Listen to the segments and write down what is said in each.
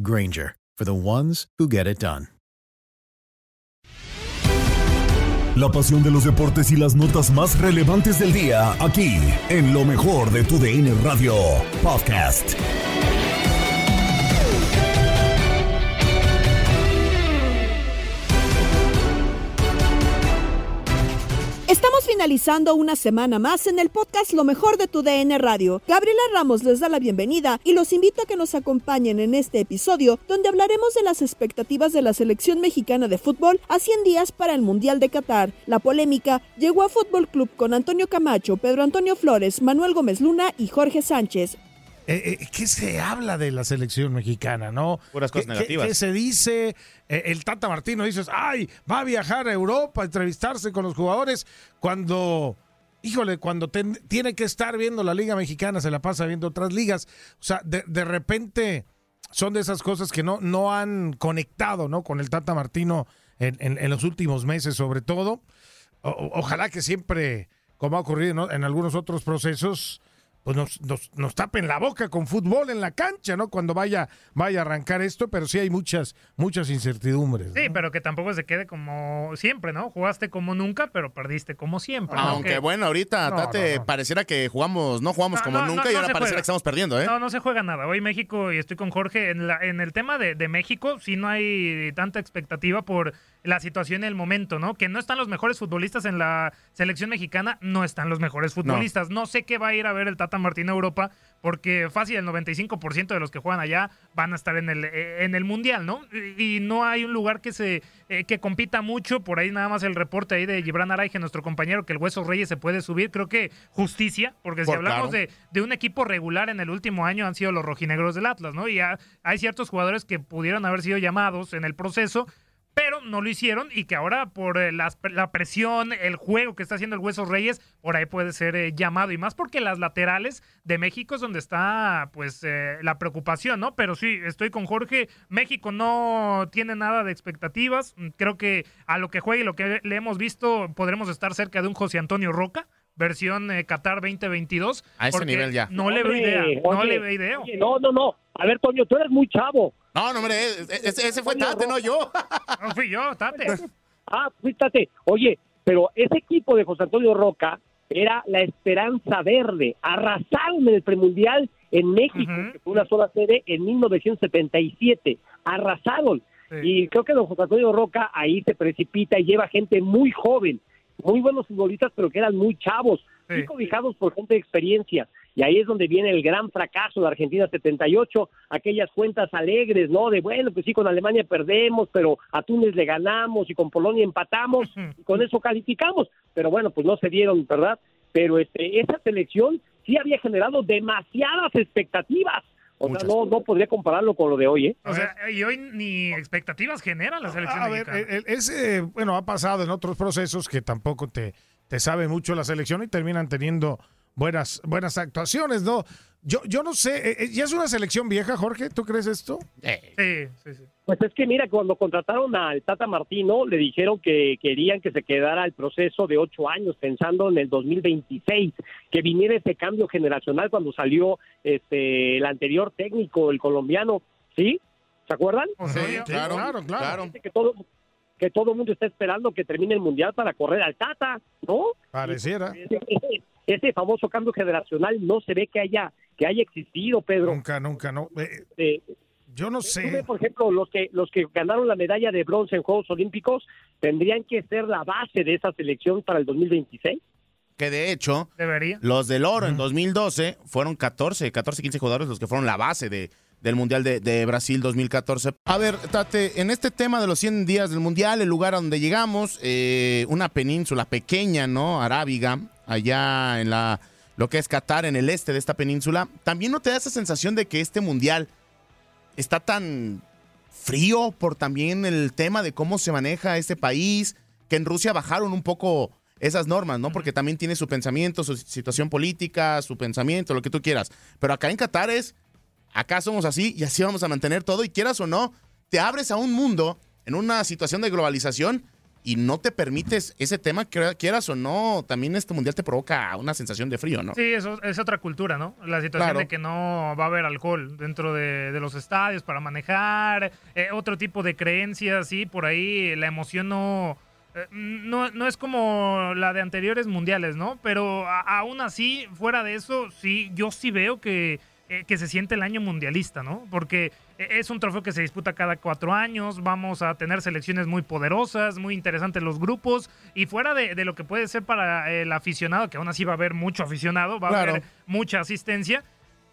Granger, for the ones who get it done. La pasión de los deportes y las notas más relevantes del día, aquí, en lo mejor de tu DN Radio Podcast. Estamos finalizando una semana más en el podcast Lo mejor de tu DN Radio. Gabriela Ramos les da la bienvenida y los invito a que nos acompañen en este episodio donde hablaremos de las expectativas de la selección mexicana de fútbol a 100 días para el Mundial de Qatar. La polémica llegó a Fútbol Club con Antonio Camacho, Pedro Antonio Flores, Manuel Gómez Luna y Jorge Sánchez. Eh, eh, ¿Qué se habla de la selección mexicana, no? Puras cosas ¿Qué- negativas. ¿Qué, se dice? Eh, el Tata Martino dice, ay, va a viajar a Europa a entrevistarse con los jugadores cuando, híjole, cuando ten- tiene que estar viendo la Liga Mexicana, se la pasa viendo otras ligas. O sea, de, de repente son de esas cosas que no, no han conectado, ¿no? Con el Tata Martino en, en- en los últimos meses, sobre todo. O- ojalá que siempre, como ha ocurrido ¿no? en algunos otros procesos, pues nos, nos, nos tapen la boca con fútbol en la cancha, ¿no? Cuando vaya, vaya a arrancar esto, pero sí hay muchas, muchas incertidumbres. Sí, pero que tampoco se quede como siempre, ¿no? Jugaste como nunca, pero perdiste como siempre. ¿no? Aunque Que- bueno, ahorita, No, Tate, no, no. pareciera que jugamos, no jugamos No, como no, nunca no, y no ahora pareciera juega. que estamos perdiendo, ¿eh? No, no se juega nada. Hoy México, y estoy con Jorge, en, la- en el tema de, de México, sí no hay tanta expectativa por la situación en el momento, ¿no? Que no están los mejores futbolistas en la selección mexicana, no están los mejores futbolistas. No, sé qué va a ir a ver el Tata Martín a Europa, porque fácil, el 95% de los que juegan allá van a estar en el, eh, en el Mundial, ¿no? Y, y no hay un lugar que se eh, que compita mucho, por ahí nada más el reporte ahí de Gibran Araige, nuestro compañero, que el Hueso Reyes se puede subir, creo que justicia, porque si Por hablamos claro. de, de un equipo regular en el último año han sido los rojinegros del Atlas, ¿no? Y ha- hay ciertos jugadores que pudieron haber sido llamados en el proceso, pero no lo hicieron y que ahora por eh, las- la presión, el juego que está haciendo el Hueso Reyes, por ahí puede ser eh, llamado. Y más porque las laterales de México es donde está pues eh, la preocupación, ¿no? Pero sí, estoy con Jorge, México no tiene nada de expectativas. Mm, Creo que a lo que juegue y lo que le hemos visto, podremos estar cerca de un José Antonio Roca. Versión eh, Qatar 2022. A ese nivel ya. No le veo idea. no le veo idea. oye, no, no, no. A ver, Toño, tú eres muy chavo. No, no, hombre, ese, ese fue Tate, no yo. No fui yo, Tate. Ah, fíjate. Oye, pero ese equipo de José Antonio Roca era la esperanza verde. Arrasaron en el premundial en México, que fue una sola sede en 1977. Arrasaron. Sí. Y creo que don José Antonio Roca ahí se precipita y lleva gente muy joven, muy buenos futbolistas, pero que eran muy chavos, Sí. muy cobijados por gente de experiencia. Y ahí es donde viene el gran fracaso de Argentina 78, aquellas cuentas alegres, ¿no? De bueno, pues sí, con Alemania perdemos, pero a Túnez le ganamos y con Polonia empatamos y con eso calificamos. Pero bueno, pues no se dieron, ¿verdad? Pero este, esa selección sí había generado demasiadas expectativas. O sea, no, no podría compararlo con lo de hoy, ¿eh? O sea, y hoy ni expectativas genera la selección A ver, mexicana. el- el- ese, bueno, ha pasado en otros procesos que tampoco te, te sabe mucho la selección y terminan teniendo buenas, buenas actuaciones, ¿no? Yo, yo no sé, eh, eh, ¿ya es una selección vieja, Jorge? ¿Tú crees esto? Sí, sí, sí. Pues es que mira, cuando contrataron al Tata Martino, le dijeron que querían que se quedara el proceso de ocho años, pensando en el 2026, que viniera ese cambio generacional cuando salió este el anterior técnico, el colombiano, ¿sí? ¿Se acuerdan? Sí, claro, claro, claro. Que todo que todo el mundo está esperando que termine el mundial para correr al Tata, ¿no? Pareciera. Ese, famoso cambio generacional no se ve que haya que haya existido, Pedro. Nunca, nunca, no. Eh, Eh, yo no sé. ves, por ejemplo, los que los que ganaron la medalla de bronce en Juegos Olímpicos tendrían que ser la base de esa selección para el 2026. Que de hecho, Debería. los del oro en 2012 fueron 14, 14, 15 jugadores los que fueron la base de, del Mundial de, Brasil 2014. A ver, Tate, en este tema de los 100 días del Mundial, el lugar a donde llegamos, eh, una península pequeña, ¿no? Arábiga, allá en la lo que es Qatar, en el este de esta península, ¿también no te da esa sensación de que este Mundial está tan frío por también el tema de cómo se maneja este país, que en Rusia bajaron un poco esas normas, ¿no? Porque también tiene su pensamiento, su situación política, su pensamiento, lo que tú quieras. Pero acá en Qatar es, acá somos así y así vamos a mantener todo y quieras o no, te abres a un mundo en una situación de globalización y no te permites ese tema, que quieras o no, también este mundial te provoca una sensación de frío, ¿no? Sí, eso es otra cultura, ¿no? La situación Claro. de que no va a haber alcohol dentro de, de los estadios para manejar, eh, otro tipo de creencias, sí, por ahí la emoción no, eh, no, no es como la de anteriores mundiales, ¿no? Pero a- aún así, fuera de eso, sí, yo sí veo que, eh, que se siente el año mundialista, ¿no? Porque eh, es un trofeo que se disputa cada cuatro años, vamos a tener selecciones muy poderosas, muy interesantes los grupos, y fuera de, de lo que puede ser para el aficionado, que aún así va a haber mucho aficionado, va a haber mucha asistencia,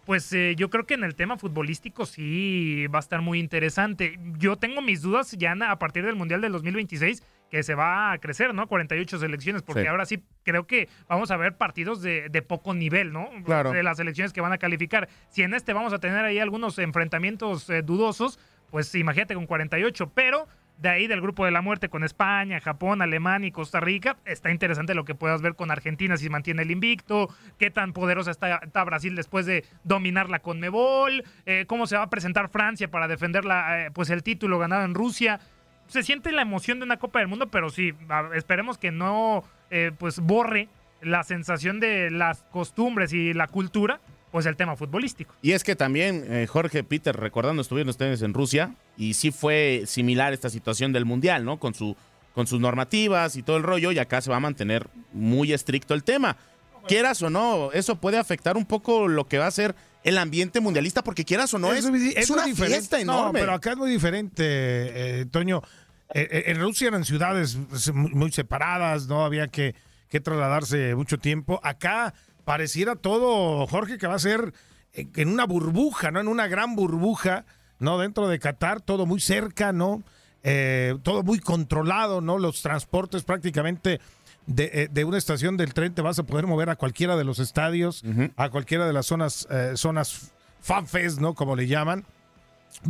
pues eh, yo creo que en el tema futbolístico sí va a estar muy interesante. Yo tengo mis dudas ya a partir del Mundial del 2026 que se va a crecer, ¿no? 48 selecciones, porque Sí. ahora sí creo que vamos a ver partidos de, de poco nivel, ¿no? Claro. De las selecciones que van a calificar. Si en este vamos a tener ahí algunos enfrentamientos eh, dudosos, pues imagínate con 48, pero de ahí del grupo de la muerte con España, Japón, Alemania y Costa Rica, está interesante lo que puedas ver con Argentina si mantiene el invicto, qué tan poderosa está, está Brasil después de dominar la Conmebol, eh, cómo se va a presentar Francia para defender la, eh, pues el título ganado en Rusia. Se siente la emoción de una Copa del Mundo, pero sí, esperemos que no eh, pues borre la sensación de las costumbres y la cultura, pues el tema futbolístico. Y es que también, eh, Jorge, Peter, recordando, estuvieron ustedes en Rusia y sí fue similar esta situación del Mundial, ¿no? Con, su, con sus normativas y todo el rollo, y acá se va a mantener muy estricto el tema. Quieras o no, eso puede afectar un poco lo que va a ser el ambiente mundialista, porque quieras o no, es, es una fiesta No, enorme. pero acá es muy diferente, eh, Toño. Eh, eh, en Rusia eran ciudades pues, muy separadas, no había que, que trasladarse mucho tiempo. Acá pareciera todo, Jorge, que va a ser en una burbuja, ¿no? En una gran burbuja, ¿no? Dentro de Qatar, todo muy cerca, ¿no? Eh, todo muy controlado, ¿no? Los transportes prácticamente de, eh, de una estación del tren te vas a poder mover a cualquiera de los estadios, a cualquiera de las zonas, eh, zonas fanfest, ¿no? Como le llaman.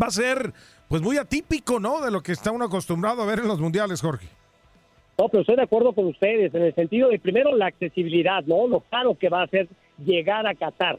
Va a ser, pues, muy atípico, ¿no? De lo que está uno acostumbrado a ver en los mundiales, Jorge. No, pero estoy de acuerdo con ustedes en el sentido de primero la accesibilidad, ¿no? Lo caro que va a ser llegar a Qatar.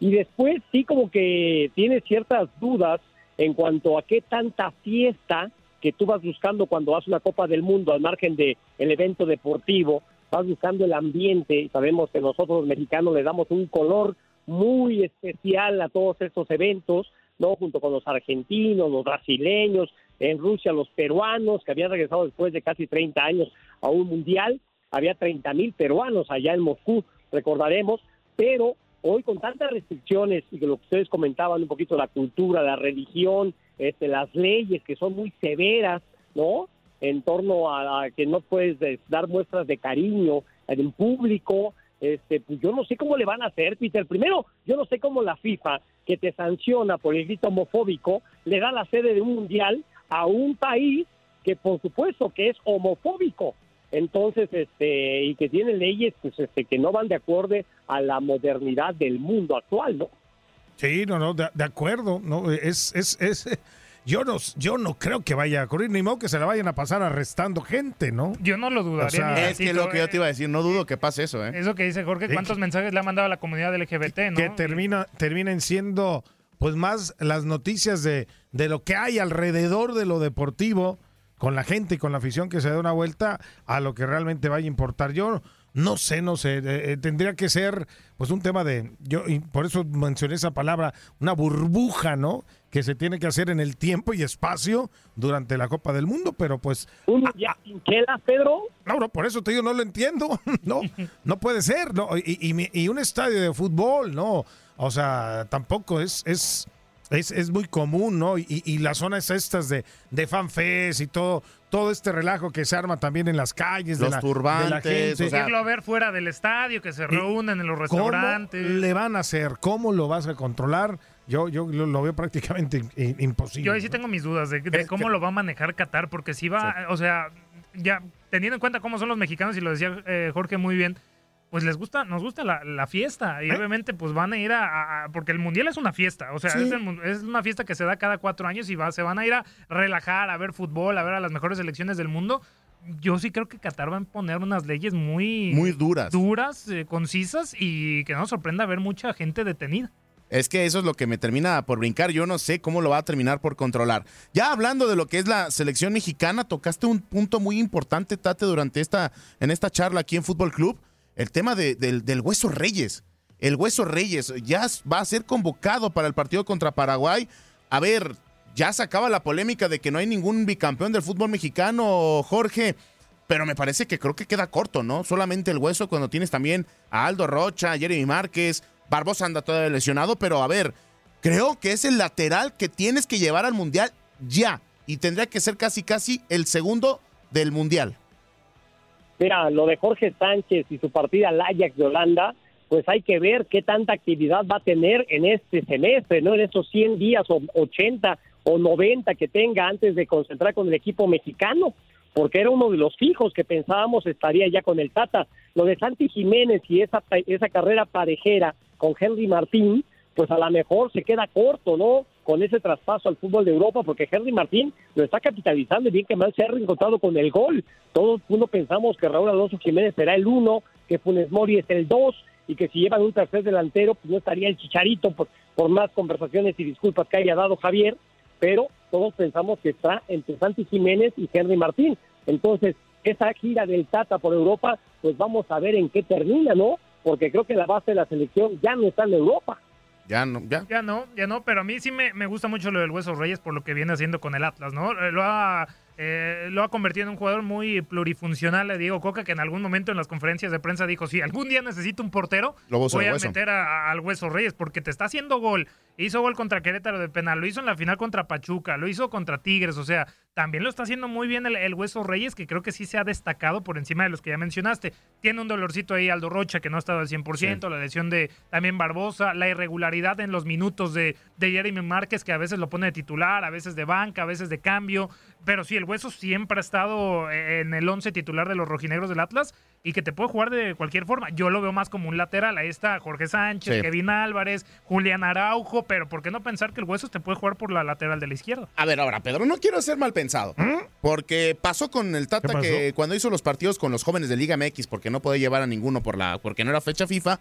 Y después sí como que tienes ciertas dudas en cuanto a qué tanta fiesta que tú vas buscando cuando vas una Copa del Mundo al margen de el evento deportivo, vas buscando el ambiente. Sabemos que nosotros los mexicanos le damos un color muy especial a todos estos eventos, ¿no? Junto con los argentinos, los brasileños, en Rusia los peruanos que habían regresado después de casi 30 años a un mundial, había 30 mil peruanos allá en Moscú, recordaremos, pero hoy con tantas restricciones y que lo que ustedes comentaban un poquito la cultura, la religión, este, las leyes que son muy severas, ¿no? En torno a, que no puedes dar muestras de cariño en público, este, pues yo no sé cómo le van a hacer, Peter. Primero, yo no sé cómo la FIFA, que te sanciona por el grito homofóbico, le da la sede de un mundial a un país que por supuesto que es homofóbico. Entonces, este, y que tiene leyes pues, este, que no van de acuerdo a la modernidad del mundo actual, ¿no? Sí, no, no, de, de acuerdo, no, es, es, es, yo no, yo no creo que vaya a ocurrir, ni modo que se la vayan a pasar arrestando gente, ¿no? Yo no lo dudaría. O sea, Es que lo que yo te iba a decir, no dudo que pase eso, ¿eh? Eso que dice Jorge, ¿cuántos que- mensajes le ha mandado a la comunidad LGBT, no? que termina, terminen siendo pues más las noticias de, de lo que hay alrededor de lo deportivo con la gente y con la afición que se da una vuelta a lo que realmente vaya a importar. Yo no sé, no sé, eh, eh, tendría que ser pues un tema de, yo y por eso mencioné esa palabra, una burbuja, ¿no? Que se tiene que hacer en el tiempo y espacio durante la Copa del Mundo, pero pues Un mundial sin chelas, Pedro. no, no, por eso te digo, no lo entiendo. No, no puede ser. No, y, y y un estadio de fútbol, no. O sea, tampoco es, es, es, es muy común, ¿no? Y, y las zonas estas de, de fanfest y todo, todo este relajo que se arma también en las calles, de Los la, turbantes, de la gente. o sea, Irlo a ver fuera del estadio, que se ¿Y reúnen en los ¿Cómo restaurantes. le van a hacer? ¿Cómo lo vas a controlar? Yo, yo lo, lo veo prácticamente imposible. Yo ahí sí ¿no? tengo mis dudas de, de cómo que- lo va a manejar Qatar, porque si va, o sea, ya teniendo en cuenta cómo son los mexicanos, y lo decía eh, Jorge muy bien, pues les gusta, nos gusta la, la fiesta, y ¿Eh? obviamente pues van a ir a, porque el mundial es una fiesta, o sea, Sí. es, el mun- es una fiesta que se da cada cuatro años y va, se van a ir a relajar, a ver fútbol, a ver a las mejores selecciones del mundo. Yo sí creo que Qatar va a imponer unas leyes muy, muy duras. duras, eh, concisas y que no nos sorprenda ver mucha gente detenida. Es que eso es lo que me termina por brincar. Yo no sé cómo lo va a terminar por controlar. Ya hablando de lo que es la selección mexicana, tocaste un punto muy importante, Tate, durante esta, en esta charla aquí en Fútbol Club. El tema de- del, Hueso Reyes. El Hueso Reyes ya va a ser convocado para el partido contra Paraguay. A ver, ya se acaba la polémica de que no hay ningún bicampeón del fútbol mexicano, Jorge. Pero me parece que creo que queda corto, ¿no? Solamente el hueso cuando tienes también a Aldo Rocha, Jeremy Márquez, Barbosa anda todavía lesionado, pero a ver, creo que es el lateral que tienes que llevar al Mundial ya. Y tendría que ser casi casi el segundo del Mundial. Mira, lo de Jorge Sánchez y su partida al Ajax de Holanda, pues hay que ver qué tanta actividad va a tener en este semestre, ¿no? En estos 100 días o 80 o 90 que tenga antes de concentrar con el equipo mexicano, porque era uno de los fijos que pensábamos estaría ya con el Tata. Lo de Santi Jiménez y esa, esa carrera parejera con Henry Martín, pues a lo mejor se queda corto, ¿no? Con ese traspaso al fútbol de Europa, porque Henry Martín lo está capitalizando y bien que mal se ha reencontrado con el gol. Todos uno pensamos que Raúl Alonso Jiménez será el uno, que Funes Mori es el dos, y que si llevan un tercer delantero, pues no estaría el chicharito por, por más conversaciones y disculpas que haya dado Javier, pero todos pensamos que está entre Santi Jiménez y Henry Martín. Entonces, esa gira del Tata por Europa, pues vamos a ver en qué termina, ¿no? Porque creo que la base de la selección ya no está en Europa. Ya no, ya. Ya no, ya no, pero a mí sí me, me gusta mucho lo del Hueso Reyes por lo que viene haciendo con el Atlas, ¿no? Lo ha, eh, lo ha convertido en un jugador muy plurifuncional, le Diego Coca, que en algún momento en las conferencias de prensa dijo, si algún día necesito un portero, voy a Hueso". meter a- a- al Hueso Reyes, porque te está haciendo gol. Hizo gol contra Querétaro de penal, lo hizo en la final contra Pachuca, lo hizo contra Tigres, o sea, también lo está haciendo muy bien el, el Hueso Reyes, que creo que sí se ha destacado por encima de los que ya mencionaste. Tiene un dolorcito ahí Aldo Rocha, que no ha estado al 100%, la lesión de también Barbosa, la irregularidad en los minutos de, de Jeremy Márquez, que a veces lo pone de titular, a veces de banca, a veces de cambio. Pero sí, el Hueso siempre ha estado en el 11 titular de los rojinegros del Atlas y que te puede jugar de cualquier forma. Yo lo veo más como un lateral. Ahí está Jorge Sánchez, Sí. Kevin Álvarez, Julián Araujo, pero ¿por qué no pensar que el Hueso te puede jugar por la lateral de la izquierda? A ver, ahora, Pedro, no quiero ser mal pensado. Porque pasó con el Tata que cuando hizo los partidos con los jóvenes de Liga MX, porque no podía llevar a ninguno por la, porque no era fecha FIFA,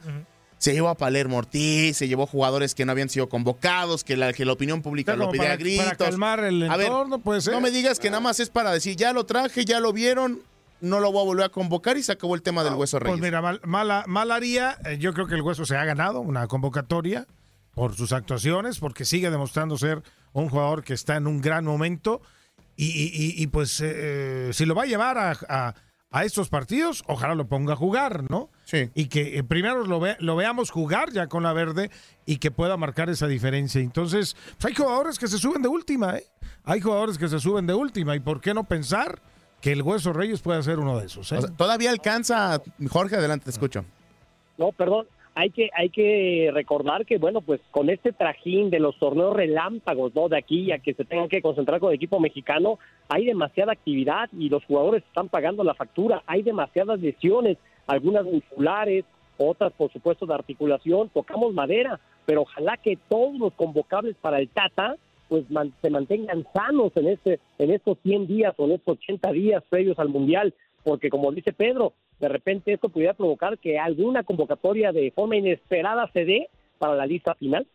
se llevó a Palermo Ortiz, se llevó jugadores que no habían sido convocados, que la, que la opinión pública lo pedía para, a gritos. para calmar el A ver, entorno, puede ser. No me digas que nada más es para decir, ya lo traje, ya lo vieron, no lo voy a volver a convocar y se acabó el tema del Hueso Reyes. Pues mira, mal, mala- mal haría, eh, yo creo que el Hueso se ha ganado una convocatoria por sus actuaciones, porque sigue demostrando ser un jugador que está en un gran momento y, y- y- y, pues eh, eh, si lo va a llevar a, a- a estos partidos, ojalá lo ponga a jugar, ¿no? Sí. Y que eh, primero lo, ve- lo veamos jugar ya con la verde y que pueda marcar esa diferencia. Entonces, pues hay jugadores que se suben de última, ¿eh? Hay jugadores que se suben de última y ¿por qué no pensar que el Hueso Reyes puede ser uno de esos? ¿eh? O sea, todavía alcanza, Jorge, adelante, te escucho. no, perdón, hay que hay que recordar que bueno pues con este trajín de los torneos relámpagos no de aquí a que se tengan que concentrar con el equipo mexicano hay demasiada actividad y los jugadores están pagando la factura. Hay demasiadas lesiones algunas musculares otras por supuesto de articulación. Tocamos madera pero ojalá que todos los convocables para el Tata pues se mantengan sanos en este en estos 100 días o en estos 80 días previos al mundial porque como dice Pedro de repente esto pudiera provocar que alguna convocatoria de forma inesperada se dé para la lista final.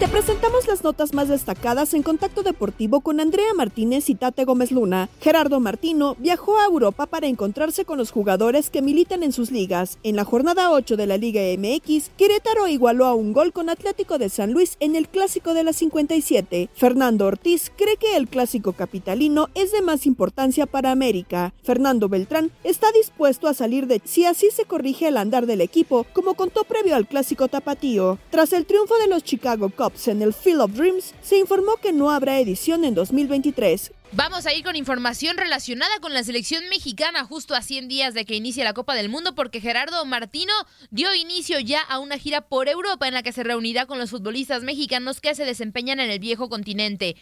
Te presentamos las notas más destacadas en Contacto Deportivo con Andrea Martínez y Tate Gómez Luna. Gerardo Martino viajó a Europa para encontrarse con los jugadores que militan en sus ligas. En la jornada 8 de la Liga MX, Querétaro igualó a un gol con Atlético de San Luis en el Clásico de la 57. Fernando Ortiz cree que el Clásico capitalino es de más importancia para América. Fernando Beltrán está dispuesto a salir de si así se corrige el andar del equipo, como contó previo al Clásico Tapatío. Tras el triunfo de los Chicago Cubs en el Field of Dreams, se informó que no habrá edición en 2023. Vamos a ir con información relacionada con la selección mexicana justo a 100 días de que inicie la Copa del Mundo porque Gerardo Martino dio inicio ya a una gira por Europa en la que se reunirá con los futbolistas mexicanos que se desempeñan en el viejo continente.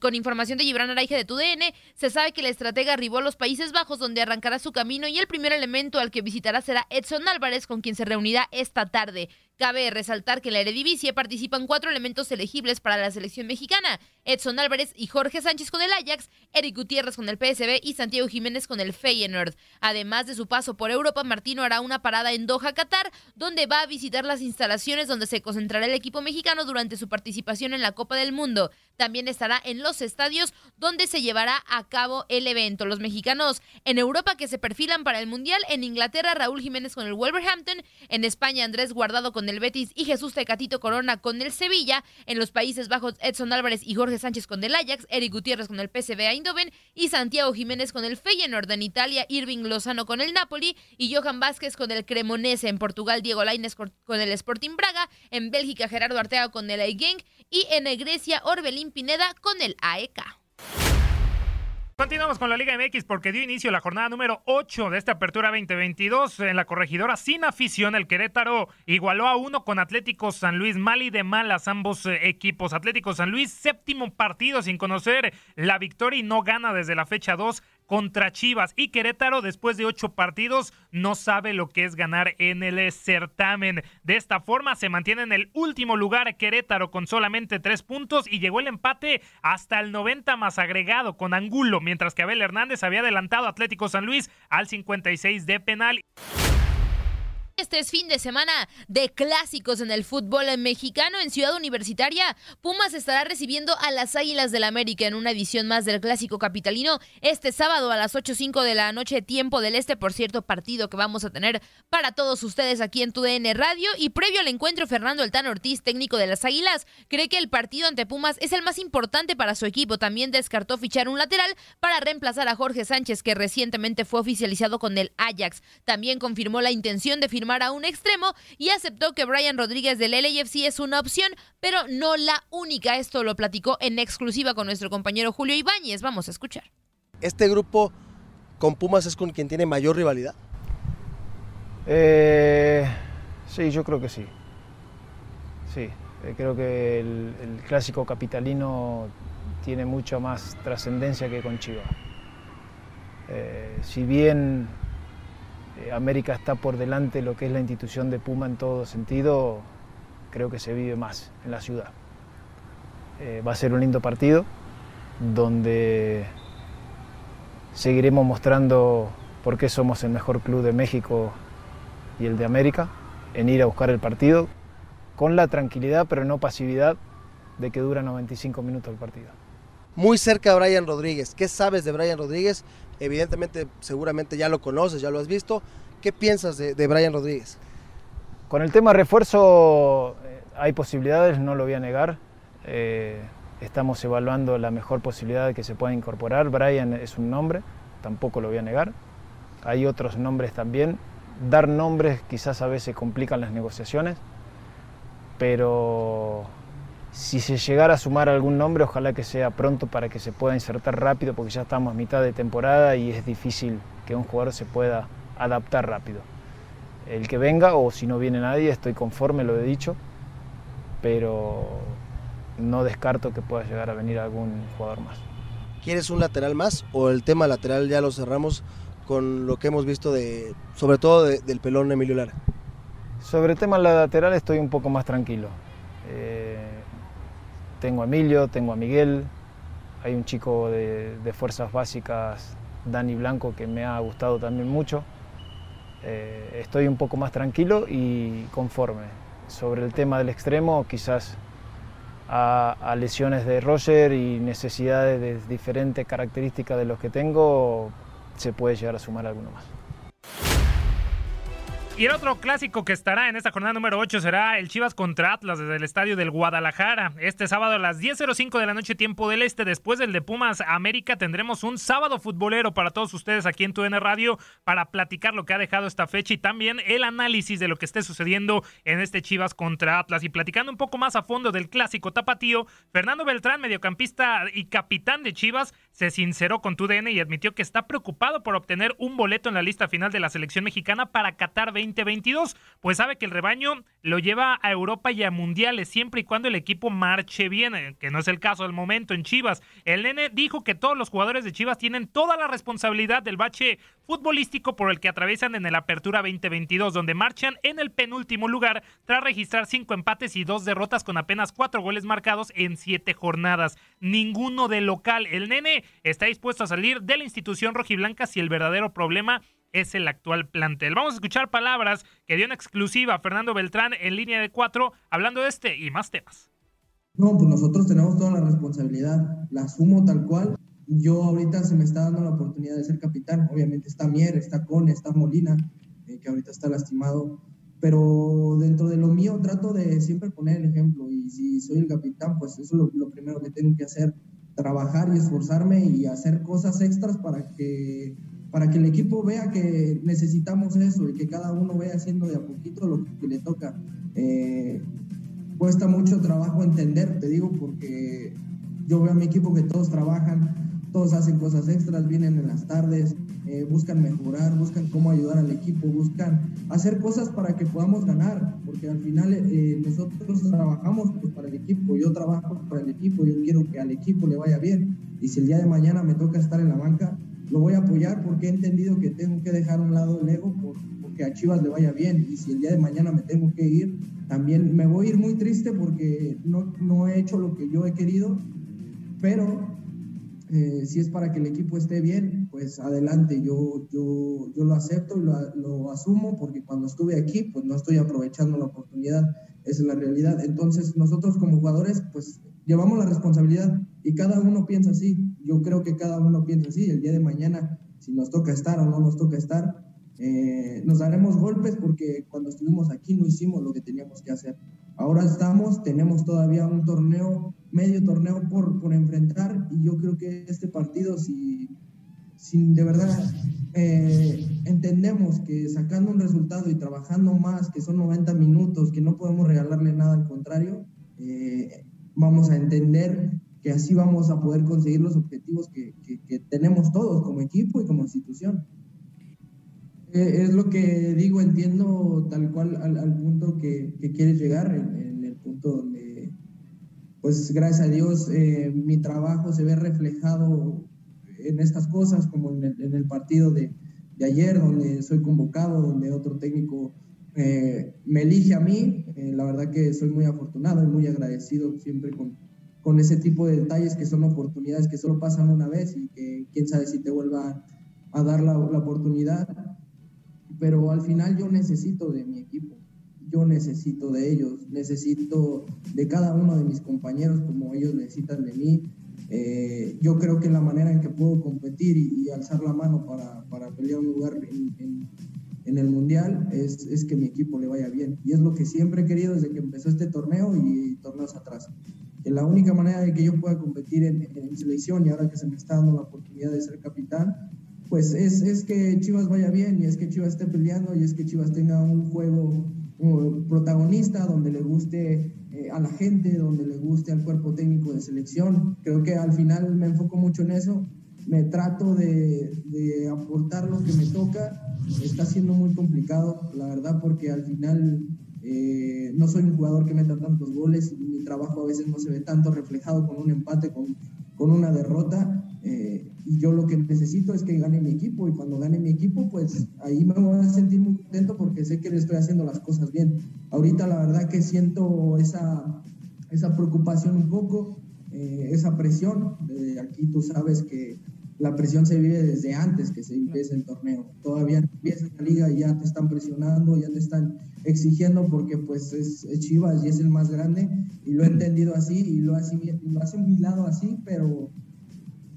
Con, información de Gibran Araige de TUDN, se sabe que el estratega arribó a los Países Bajos donde arrancará su camino y el primer elemento al que visitará será Edson Álvarez con quien se reunirá esta tarde. Cabe resaltar que en la Eredivisie participan cuatro elementos elegibles para la selección mexicana: Edson Álvarez y Jorge Sánchez con el Ajax, Eric Gutiérrez con el PSB y Santiago Jiménez con el Feyenoord. Además de su paso por Europa, Martino hará una parada en Doha, Qatar, donde va a visitar las instalaciones donde se concentrará el equipo mexicano durante su participación en la Copa del Mundo. También estará en los estadios donde se llevará a cabo el evento. Los mexicanos en Europa que se perfilan para el Mundial, en Inglaterra Raúl Jiménez con el Wolverhampton, en España Andrés Guardado con el Betis y Jesús Tecatito Corona con el Sevilla. En los Países Bajos, Edson Álvarez y Jorge Sánchez con el Ajax, Eric Gutiérrez con el PSV Eindhoven y Santiago Jiménez con el Feyenoord en Italia, Irving Lozano con el Napoli y Johan Vázquez con el Cremonese. En Portugal, Diego Lainez con el Sporting Braga. En Bélgica, Gerardo Arteaga con el Aigen y en Grecia, Orbelín Pineda con el AEK. Continuamos con la Liga MX porque dio inicio la jornada número 8 de esta apertura 2022 en la corregidora sin afición. El Querétaro igualó a uno con Atlético San Luis. Mal y de malas ambos eh, equipos. Atlético San Luis, séptimo partido sin conocer la victoria y no gana desde la fecha 2 contra Chivas. Y Querétaro, después de ocho partidos, no sabe lo que es ganar en el certamen. De esta forma, se mantiene en el último lugar Querétaro con solamente tres puntos y llegó el empate hasta el 90 más agregado con Angulo, mientras que Abel Hernández había adelantado Atlético San Luis al 56 de penal. Este es fin de semana de clásicos en el fútbol mexicano en Ciudad Universitaria. Pumas estará recibiendo a las Águilas del América en una edición más del clásico capitalino este sábado a las 8.05 de la noche, tiempo del este, por cierto, partido que vamos a tener para todos ustedes aquí en TUDN Radio. Y previo al encuentro, Fernando Eltán Ortiz, técnico de las Águilas, cree que el partido ante Pumas es el más importante para su equipo. También descartó fichar un lateral para reemplazar a Jorge Sánchez, que recientemente fue oficializado con el Ajax. También confirmó la intención de firmar a un extremo y aceptó que Brian Rodríguez del LAFC es una opción, pero no la única. Esto lo platicó en exclusiva con nuestro compañero Julio Ibáñez. Vamos a escuchar. ¿Este grupo con Pumas es con quien tiene mayor rivalidad? Eh, sí, yo creo que sí. Sí, eh, creo que el, clásico capitalino tiene mucha más trascendencia que con Chivas. Eh, si bien eh, América está por delante lo que es la institución de Puma en todo sentido, creo que se vive más en la ciudad. Eh, va a ser un lindo partido donde seguiremos mostrando por qué somos el mejor club de México y el de América, en ir a buscar el partido con la tranquilidad, pero no pasividad, de que dura 95 minutos el partido. Muy cerca Brian Rodríguez. ¿Qué sabes de Brian Rodríguez? Evidentemente, seguramente ya lo conoces, ya lo has visto. ¿Qué piensas de, Brian Rodríguez? Con el tema refuerzo eh, hay posibilidades, no lo voy a negar. Eh, estamos evaluando la mejor posibilidad que se pueda incorporar. Brian es un nombre, tampoco lo voy a negar. Hay otros nombres también. Dar nombres quizás a veces complican las negociaciones, pero si se llegara a sumar algún nombre, ojalá que sea pronto para que se pueda insertar rápido, porque ya estamos a mitad de temporada y es difícil que un jugador se pueda adaptar rápido. El que venga, o si no viene nadie, estoy conforme, lo he dicho, pero no descarto que pueda llegar a venir algún jugador más. ¿Quieres un lateral más o el tema lateral ya lo cerramos con lo que hemos visto de, sobre todo del pelón Emilio Lara? Sobre el tema lateral estoy un poco más tranquilo. Eh, tengo a Emilio, tengo a Miguel, hay un chico de, fuerzas básicas, Dani Blanco, que me ha gustado también mucho. Eh, estoy un poco más tranquilo y conforme. Sobre el tema del extremo, quizás a, lesiones de Roger y necesidades de diferentes características de los que tengo, se puede llegar a sumar alguno más. Y el otro clásico que estará en esta jornada número 8 será el Chivas contra Atlas desde el estadio del Guadalajara. Este sábado a las 10.05 de la noche, tiempo del este, después del de Pumas América, tendremos un sábado futbolero para todos ustedes aquí en TUN Radio para platicar lo que ha dejado esta fecha y también el análisis de lo que esté sucediendo en este Chivas contra Atlas. Y platicando un poco más a fondo del clásico tapatío, Fernando Beltrán, mediocampista y capitán de Chivas, se sinceró con TUDN y admitió que está preocupado por obtener un boleto en la lista final de la selección mexicana para Qatar 20 2022, pues sabe que el rebaño lo lleva a Europa y a mundiales siempre y cuando el equipo marche bien, eh, que no es el caso del momento en Chivas. El nene dijo que todos los jugadores de Chivas tienen toda la responsabilidad del bache futbolístico por el que atraviesan en el Apertura 2022, donde marchan en el penúltimo lugar tras registrar cinco empates y dos derrotas con apenas cuatro goles marcados en siete jornadas. Ninguno de local. El nene está dispuesto a salir de la institución rojiblanca si el verdadero problema es el actual plantel. Vamos a escuchar palabras que dio en exclusiva Fernando Beltrán en línea de cuatro, hablando de este y más temas. No, pues nosotros tenemos toda la responsabilidad, la asumo tal cual. Yo ahorita se me está dando la oportunidad de ser capitán. Obviamente está Mier, está Cone, está Molina, eh, que ahorita está lastimado. Pero dentro de lo mío trato de siempre poner el ejemplo. Y si soy el capitán, pues eso es lo, lo primero que tengo que hacer. Trabajar y esforzarme y hacer cosas extras para que para que el equipo vea que necesitamos eso y que cada uno vaya haciendo de a poquito lo que le toca. Eh, cuesta mucho trabajo entender, te digo, porque yo veo a mi equipo que todos trabajan, todos hacen cosas extras, vienen en las tardes, eh, buscan mejorar, buscan cómo ayudar al equipo, buscan hacer cosas para que podamos ganar, porque al final eh, nosotros trabajamos pues, para el equipo, yo trabajo para el equipo, yo quiero que al equipo le vaya bien, y si el día de mañana me toca estar en la banca, lo voy a apoyar porque he entendido que tengo que dejar a un lado el ego por, porque a Chivas le vaya bien. Y si el día de mañana me tengo que ir, también me voy a ir muy triste porque no, no he hecho lo que yo he querido, pero eh, si es para que el equipo esté bien, pues adelante, yo, yo, yo lo acepto y lo, lo, asumo porque cuando estuve aquí, pues no estoy aprovechando la oportunidad, esa es la realidad. Entonces nosotros como jugadores, pues llevamos la responsabilidad y cada uno piensa así yo creo que cada uno piensa así, el día de mañana, si nos toca estar o no nos toca estar, eh, nos daremos golpes porque cuando estuvimos aquí no hicimos lo que teníamos que hacer. Ahora estamos, tenemos todavía un torneo, medio torneo por, por enfrentar y yo creo que este partido, si, si de verdad eh, entendemos que sacando un resultado y trabajando más, que son 90 minutos, que no podemos regalarle nada al contrario, eh, vamos a entender que así vamos a poder conseguir los objetivos que, que, tenemos todos como equipo y como institución. Eh, es lo que digo, entiendo tal cual al, punto que, que, quieres llegar, en, el punto donde, pues gracias a Dios, eh, mi trabajo se ve reflejado en estas cosas, como en el, en el partido de, de, ayer, donde soy convocado, donde otro técnico eh, me elige a mí. la verdad que soy muy afortunado y muy agradecido siempre con, con ese tipo de detalles que son oportunidades que solo pasan una vez y que quién sabe si te vuelva a dar la, la oportunidad. Pero al final yo necesito de mi equipo, yo necesito de ellos, necesito de cada uno de mis compañeros como ellos necesitan de mí. Eh, yo creo que la manera en que puedo competir y, alzar la mano para, para, pelear un lugar en, en, en el Mundial es, es, que mi equipo le vaya bien. Y es lo que siempre he querido desde que empezó este torneo y torneos atrás la única manera de que yo pueda competir en, selección y ahora que se me está dando la oportunidad de ser capitán, pues es, es, que Chivas vaya bien y es que Chivas esté peleando y es que Chivas tenga un juego protagonista, donde le guste eh, a la gente, donde le guste al cuerpo técnico de selección. Creo que al final me enfoco mucho en eso, me trato de, de aportar lo que me toca. Está siendo muy complicado, la verdad, porque al final eh, no soy un jugador que meta tantos goles, mi trabajo a veces no se ve tanto reflejado con un empate, con, con una derrota. Eh, y yo lo que necesito es que gane mi equipo y cuando gane mi equipo, pues ahí me voy a sentir muy contento porque sé que le estoy haciendo las cosas bien. Ahorita la verdad que siento esa, esa preocupación un poco, eh, esa presión. aquí tú sabes que la presión se vive desde antes que se empiece el torneo. Todavía empieza la liga y ya te están presionando, ya te están exigiendo porque pues es, Chivas y es el más grande y lo he entendido así y lo, así, lo hace un lado así, pero,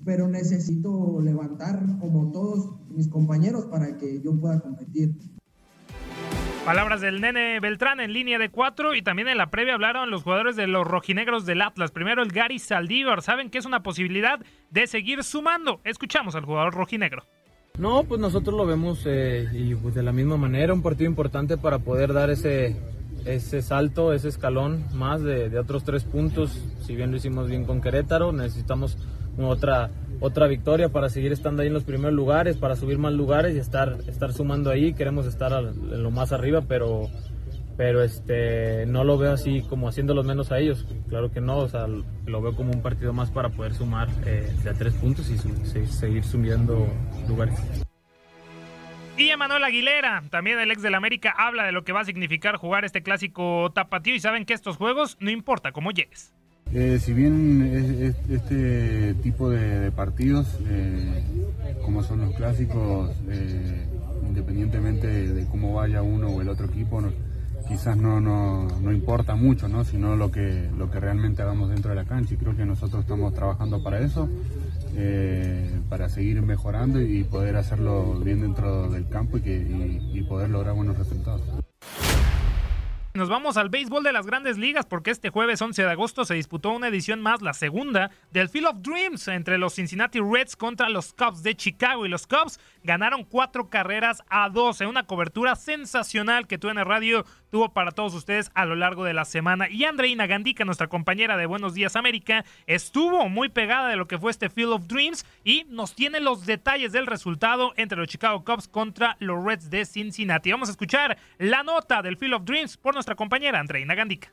pero necesito levantar como todos mis compañeros para que yo pueda competir. Palabras del nene Beltrán en línea de cuatro y también en la previa hablaron los jugadores de los rojinegros del Atlas. Primero el Gary Saldívar. Saben que es una posibilidad de seguir sumando. Escuchamos al jugador rojinegro. No, pues nosotros lo vemos eh, y pues de la misma manera, un partido importante para poder dar ese, ese salto, ese escalón más de, de otros tres puntos. Si bien lo hicimos bien con Querétaro, necesitamos otra otra victoria para seguir estando ahí en los primeros lugares, para subir más lugares y estar, estar sumando ahí. Queremos estar en lo más arriba, pero, pero este, no lo veo así como haciéndolo menos a ellos. Claro que no, o sea, lo veo como un partido más para poder sumar eh, de a tres puntos y seguir subiendo lugares. Y Emanuel Aguilera, también el ex del América, habla de lo que va a significar jugar este clásico tapatío y saben que estos juegos no importa cómo llegues. Eh, si bien este tipo de, partidos, eh, como son los clásicos, eh, independientemente de, cómo vaya uno o el otro equipo, quizás no, no, no, importa mucho, ¿no? sino lo que, lo que realmente hagamos dentro de la cancha. Y creo que nosotros estamos trabajando para eso, para seguir mejorando y poder hacerlo bien dentro del campo y, que, y poder lograr buenos resultados. Nos vamos al béisbol de las grandes ligas porque este jueves 11 de agosto se disputó una edición más, la segunda, del Field of Dreams entre los Cincinnati Reds contra los Cubs de Chicago. Y los Cubs ganaron cuatro carreras a dos en una cobertura sensacional que el Radio tuvo para todos ustedes a lo largo de la semana. Y Andreina Gandica, nuestra compañera de Buenos Días América, estuvo muy pegada de lo que fue este Field of Dreams y nos tiene los detalles del resultado entre los Chicago Cubs contra los Reds de Cincinnati. Vamos a escuchar la nota del Field of Dreams por nuestra compañera Andreina Gandica.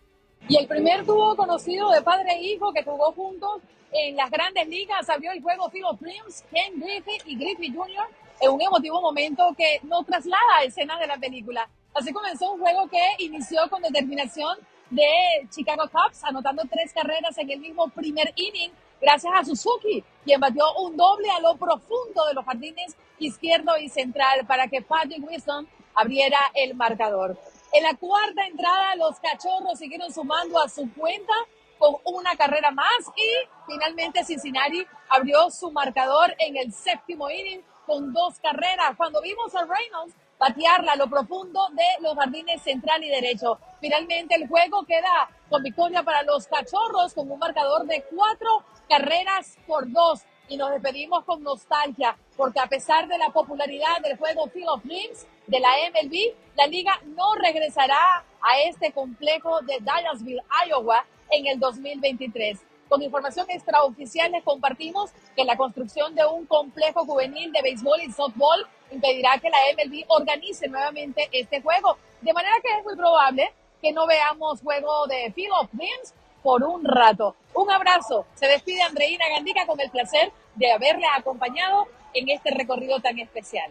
Y el primer dúo conocido de padre e hijo que jugó juntos en las grandes ligas abrió el juego Field of Dreams, Ken Griffey y Griffey Jr. en un emotivo momento que no traslada a escenas de la película. Así comenzó un juego que inició con determinación de Chicago Cubs, anotando tres carreras en el mismo primer inning, gracias a Suzuki, quien batió un doble a lo profundo de los jardines izquierdo y central para que Patrick Wilson abriera el marcador. En la cuarta entrada, los cachorros siguieron sumando a su cuenta con una carrera más y finalmente Cincinnati abrió su marcador en el séptimo inning con dos carreras. Cuando vimos a Reynolds patearla a lo profundo de los jardines central y derecho. Finalmente el juego queda con victoria para los cachorros con un marcador de cuatro carreras por dos. Y nos despedimos con nostalgia, porque a pesar de la popularidad del juego Field of Dreams de la MLB, la liga no regresará a este complejo de Dallasville, Iowa, en el 2023. Con información extraoficial les compartimos que la construcción de un complejo juvenil de béisbol y softball impedirá que la MLB organice nuevamente este juego. De manera que es muy probable que no veamos juego de Field of Dreams por un rato. Un abrazo. Se despide Andreina Gandica con el placer de haberle acompañado en este recorrido tan especial.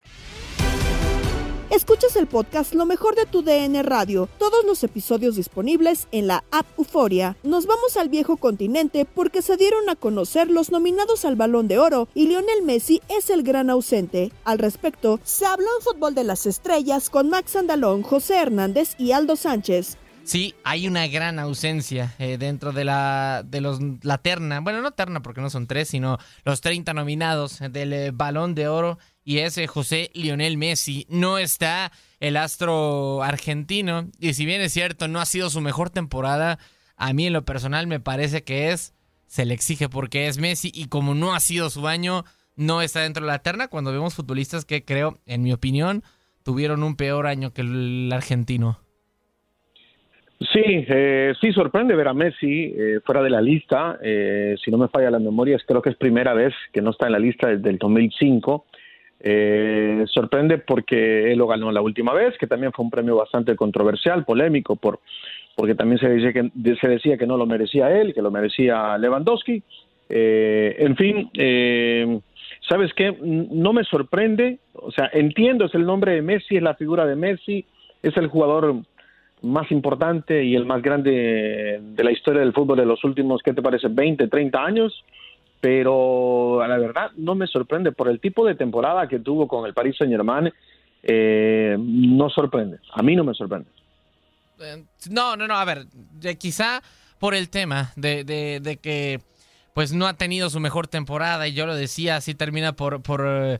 Escuchas el podcast Lo mejor de tu DN Radio, todos los episodios disponibles en la app Euforia. Nos vamos al viejo continente porque se dieron a conocer los nominados al Balón de Oro y Lionel Messi es el gran ausente. Al respecto, se habló en Fútbol de las Estrellas con Max Andalón, José Hernández y Aldo Sánchez. Sí, hay una gran ausencia eh, dentro de la de los la terna, bueno, no terna porque no son tres, sino los 30 nominados del eh, Balón de Oro y es José Lionel Messi. No está el astro argentino y si bien es cierto, no ha sido su mejor temporada, a mí en lo personal me parece que es se le exige porque es Messi y como no ha sido su año, no está dentro de la terna cuando vemos futbolistas que creo, en mi opinión, tuvieron un peor año que el argentino. Sí, eh, sí sorprende ver a Messi eh, fuera de la lista. Eh, si no me falla la memoria, creo que es primera vez que no está en la lista desde el 2005. Eh, sorprende porque él lo ganó la última vez, que también fue un premio bastante controversial, polémico, por, porque también se decía, que, se decía que no lo merecía él, que lo merecía Lewandowski. Eh, en fin, eh, ¿sabes qué? No me sorprende, o sea, entiendo, es el nombre de Messi, es la figura de Messi, es el jugador más importante y el más grande de la historia del fútbol de los últimos, ¿qué te parece? 20, 30 años pero la verdad no me sorprende por el tipo de temporada que tuvo con el Paris Saint Germain, eh, no sorprende, a mí no me sorprende. Eh, no, no, no, a ver, quizá por el tema de, de, que pues no ha tenido su mejor temporada y yo lo decía, así termina por, por eh,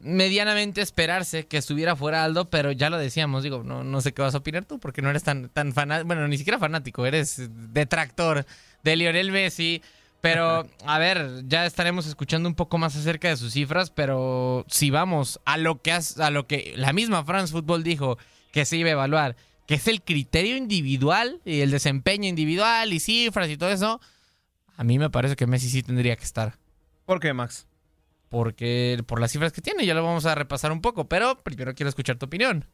medianamente esperarse que estuviera fuera Aldo, pero ya lo decíamos, digo, no, no sé qué vas a opinar tú porque no eres tan, tan fanático, bueno, ni siquiera fanático, eres detractor de Lionel Messi. Pero, a ver, ya estaremos escuchando un poco más acerca de sus cifras, pero si vamos a lo que, a lo que la misma France Football dijo que se iba a evaluar, que es el criterio individual y el desempeño individual y cifras y todo eso, a mí me parece que Messi sí tendría que estar. ¿Por qué, Max? Porque por las cifras que tiene, ya lo vamos a repasar un poco, pero primero quiero escuchar tu opinión.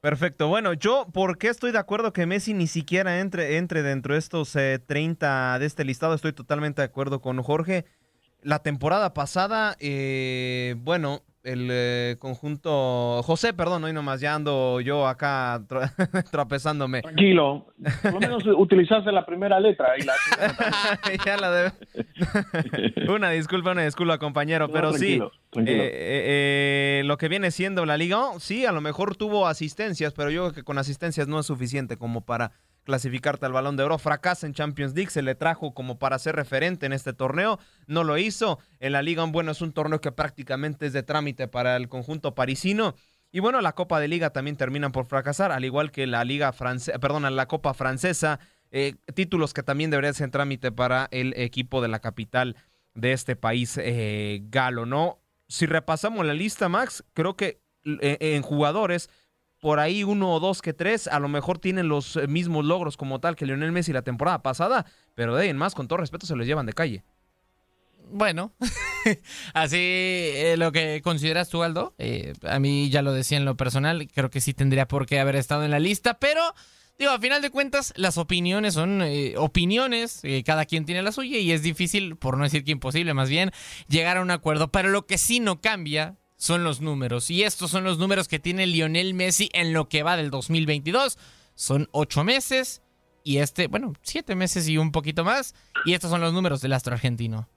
Perfecto. Bueno, yo, ¿por qué estoy de acuerdo que Messi ni siquiera entre, entre dentro de estos 30 eh, de este listado? Estoy totalmente de acuerdo con Jorge. La temporada pasada, eh, bueno, el eh, conjunto. José, perdón, hoy nomás ya ando yo acá trapezándome. Tranquilo. Por lo menos utilizaste la primera letra. Y la... ya la debe. una disculpa, una disculpa, compañero, pero sí. Eh, eh, lo que viene siendo la liga, oh, sí, a lo mejor tuvo asistencias, pero yo creo que con asistencias no es suficiente como para clasificarte al balón de oro. Fracasa en Champions League, se le trajo como para ser referente en este torneo, no lo hizo. En la Liga, bueno, es un torneo que prácticamente es de trámite para el conjunto parisino. Y bueno, la Copa de Liga también terminan por fracasar, al igual que la Liga francesa, perdón, la Copa Francesa, eh, títulos que también deberían ser trámite para el equipo de la capital de este país eh, galo, ¿no? Si repasamos la lista, Max, creo que eh, en jugadores por ahí uno o dos que tres, a lo mejor tienen los eh, mismos logros como tal que Lionel Messi la temporada pasada, pero de ahí en más, con todo respeto, se los llevan de calle. Bueno, así eh, lo que consideras tú, Aldo, a mí ya lo decía en lo personal, creo que sí tendría por qué haber estado en la lista, pero digo, a final de cuentas, las opiniones son opiniones, cada quien tiene la suya y es difícil, por no decir que imposible, más bien, llegar a un acuerdo, pero lo que sí no cambia son los números. Y estos son los números que tiene Lionel Messi en lo que va del 2022. Son ocho meses y este, bueno, siete meses y un poquito más. Y estos son los números del astro argentino.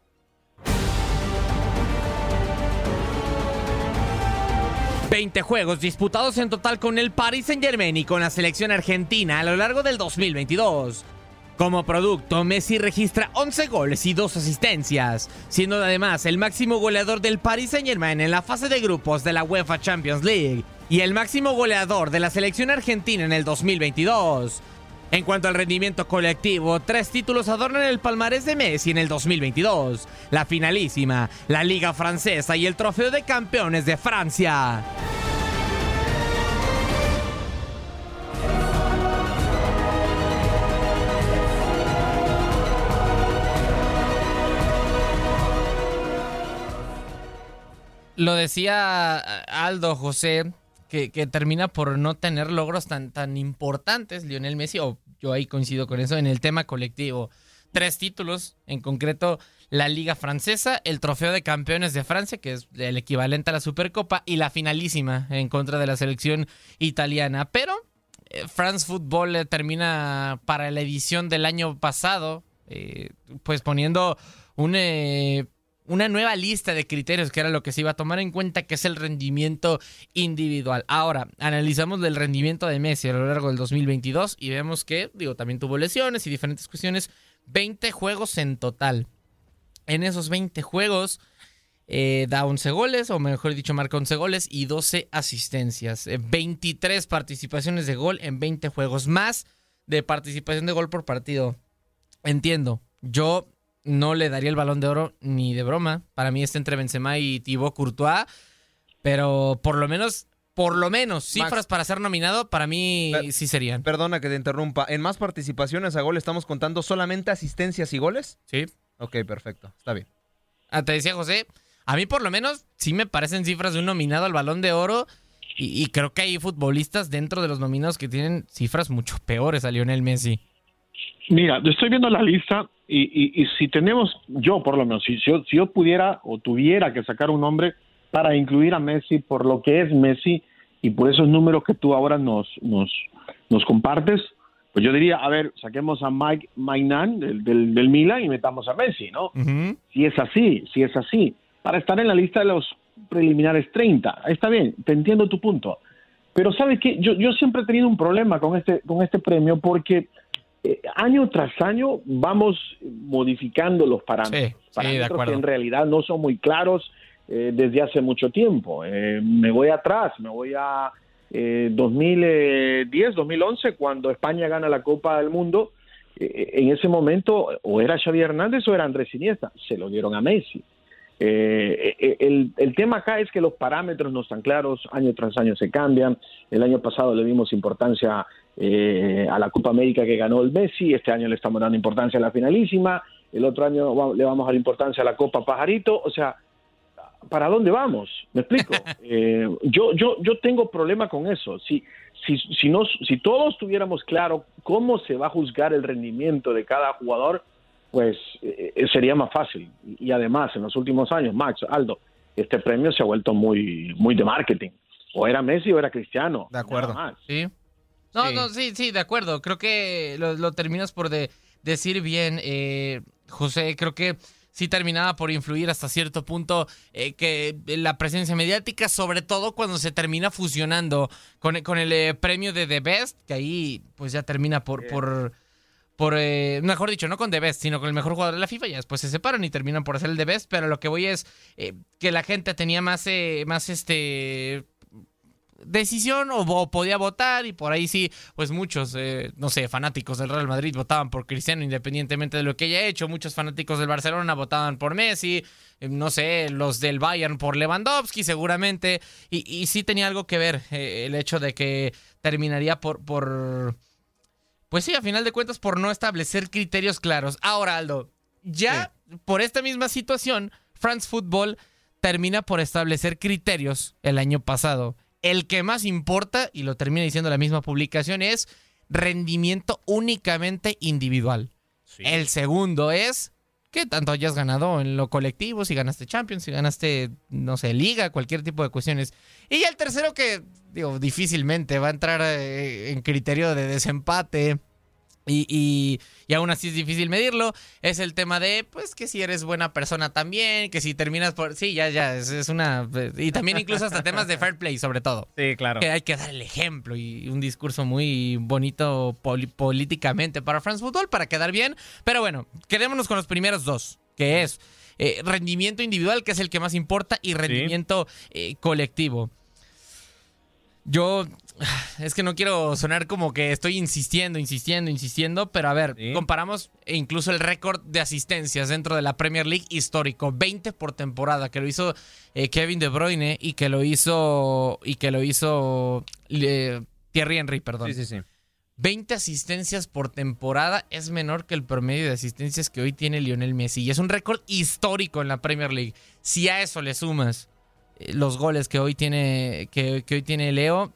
...20 juegos disputados en total con el Paris Saint Germain y con la selección argentina a lo largo del 2022. Como producto, Messi registra 11 goles y 2 asistencias, siendo además el máximo goleador del Paris Saint-Germain en la fase de grupos de la UEFA Champions League y el máximo goleador de la selección argentina en el 2022. En cuanto al rendimiento colectivo, tres títulos adornan el palmarés de Messi en el 2022. La finalísima, la Liga Francesa y el Trofeo de Campeones de Francia. Lo decía Aldo José, que, que, termina por no tener logros tan, tan importantes, Lionel Messi, o yo ahí coincido con eso, en el tema colectivo. Tres títulos, en concreto la Liga Francesa, el Trofeo de Campeones de Francia, que es el equivalente a la Supercopa, y la finalísima en contra de la selección italiana. Pero eh, France Football eh, termina para la edición del año pasado, eh, pues poniendo un una nueva lista de criterios que era lo que se iba a tomar en cuenta, que es el rendimiento individual. Ahora, analizamos el rendimiento de Messi a lo largo del 2022 y vemos que, digo, también tuvo lesiones y diferentes cuestiones. 20 juegos en total. En esos 20 juegos eh, da 11 goles, o mejor dicho, marca 11 goles y 12 asistencias. 23 participaciones de gol en 20 juegos, más de participación de gol por partido. Entiendo, yo no le daría el balón de oro ni de broma. Para mí está entre Benzema y Thibaut Courtois. Pero por lo menos, por lo menos, cifras Max. para ser nominado, para mí Per- sí serían. Perdona que te interrumpa. ¿En más participaciones a gol estamos contando solamente asistencias y goles? Sí. Ok, perfecto. Está bien. Ah, te decía José, a mí por lo menos sí me parecen cifras de un nominado al balón de oro. Y, y creo que hay futbolistas dentro de los nominados que tienen cifras mucho peores a Lionel Messi. Mira, yo estoy viendo la lista y, y- y si tenemos, yo por lo menos, si, yo, si yo pudiera o tuviera que sacar un nombre para incluir a Messi por lo que es Messi y por esos números que tú ahora nos, nos, nos compartes, pues yo diría, a ver, saquemos a Mike Mainan del, del, del Milan y metamos a Messi, ¿no? Si es así, si es así, para estar en la lista de los preliminares 30. Está bien, te entiendo tu punto. Pero sabes que yo, yo siempre he tenido un problema con este, con este premio porque eh, año tras año vamos modificando los parámetros. parámetros que en realidad no son muy claros eh, desde hace mucho tiempo. Eh, me voy atrás, me voy a eh, 2010, 2011, cuando España gana la Copa del Mundo. Eh, en ese momento, o era Xavi Hernández o era Andrés Iniesta, se lo dieron a Messi. Eh, eh, el, el tema acá es que los parámetros no están claros, año tras año se cambian. El año pasado le dimos importancia eh, a la Copa América que ganó el Messi, este año le estamos dando importancia a la finalísima, el otro año le vamos a dar importancia a la Copa Pajarito, o sea, ¿para dónde vamos? ¿Me explico? Eh, yo, yo, yo tengo problema con eso. Si, si, si, nos, si todos tuviéramos claro cómo se va a juzgar el rendimiento de cada jugador, pues eh, sería más fácil. Y, además, en los últimos años, Max, Aldo, este premio se ha vuelto muy, muy de marketing. O era Messi o era Cristiano. De acuerdo. Sí. No, Sí. no, sí, sí, de acuerdo. Creo que lo, lo terminas por de- decir bien, eh, José. Creo que sí terminaba por influir hasta cierto punto eh, que la presencia mediática, sobre todo cuando se termina fusionando con, con el eh, premio de The Best, que ahí pues ya termina por... por por, eh, mejor dicho, no con The Best, sino con el mejor jugador de la FIFA, ya después se separan y terminan por hacer el The Best, pero lo que voy es eh, que la gente tenía más, eh, más este, decisión o, podía votar y por ahí sí, pues muchos, eh, no sé, fanáticos del Real Madrid votaban por Cristiano independientemente de lo que haya hecho, muchos fanáticos del Barcelona votaban por Messi, eh, no sé, los del Bayern por Lewandowski seguramente, y, y sí tenía algo que ver el hecho de que terminaría por pues sí, a final de cuentas, por no establecer criterios claros. Ahora, Aldo, ya por esta misma situación, France Football termina por establecer criterios el año pasado. El que más importa, y lo termina diciendo la misma publicación, es rendimiento únicamente individual. El segundo es que tanto hayas ganado en lo colectivo, si ganaste Champions, si ganaste, no sé, liga, cualquier tipo de cuestiones. Y ya el tercero que, digo, difícilmente va a entrar eh, en criterio de desempate. Y, y, y aún así es difícil medirlo. Es el tema de, pues, que si eres buena persona también, que si terminas por... Sí, ya, ya, es, es una... Y también incluso hasta temas de fair play, sobre todo. Sí, claro. Que hay que dar el ejemplo y un discurso muy bonito políticamente para France Football para quedar bien. Pero bueno, quedémonos con los primeros dos, que es eh, rendimiento individual, que es el que más importa, y rendimiento eh, colectivo. Yo es que no quiero sonar como que estoy insistiendo, insistiendo, insistiendo, pero a ver, comparamos incluso el récord de asistencias dentro de la Premier League histórico, 20 por temporada, que lo hizo eh, Kevin De Bruyne y que lo hizo y que lo hizo eh, Thierry Henry, perdón. Sí, sí, sí. 20 asistencias por temporada es menor que el promedio de asistencias que hoy tiene Lionel Messi. Y es un récord histórico en la Premier League. Si a eso le sumas los goles que hoy tiene, que, que hoy tiene Leo,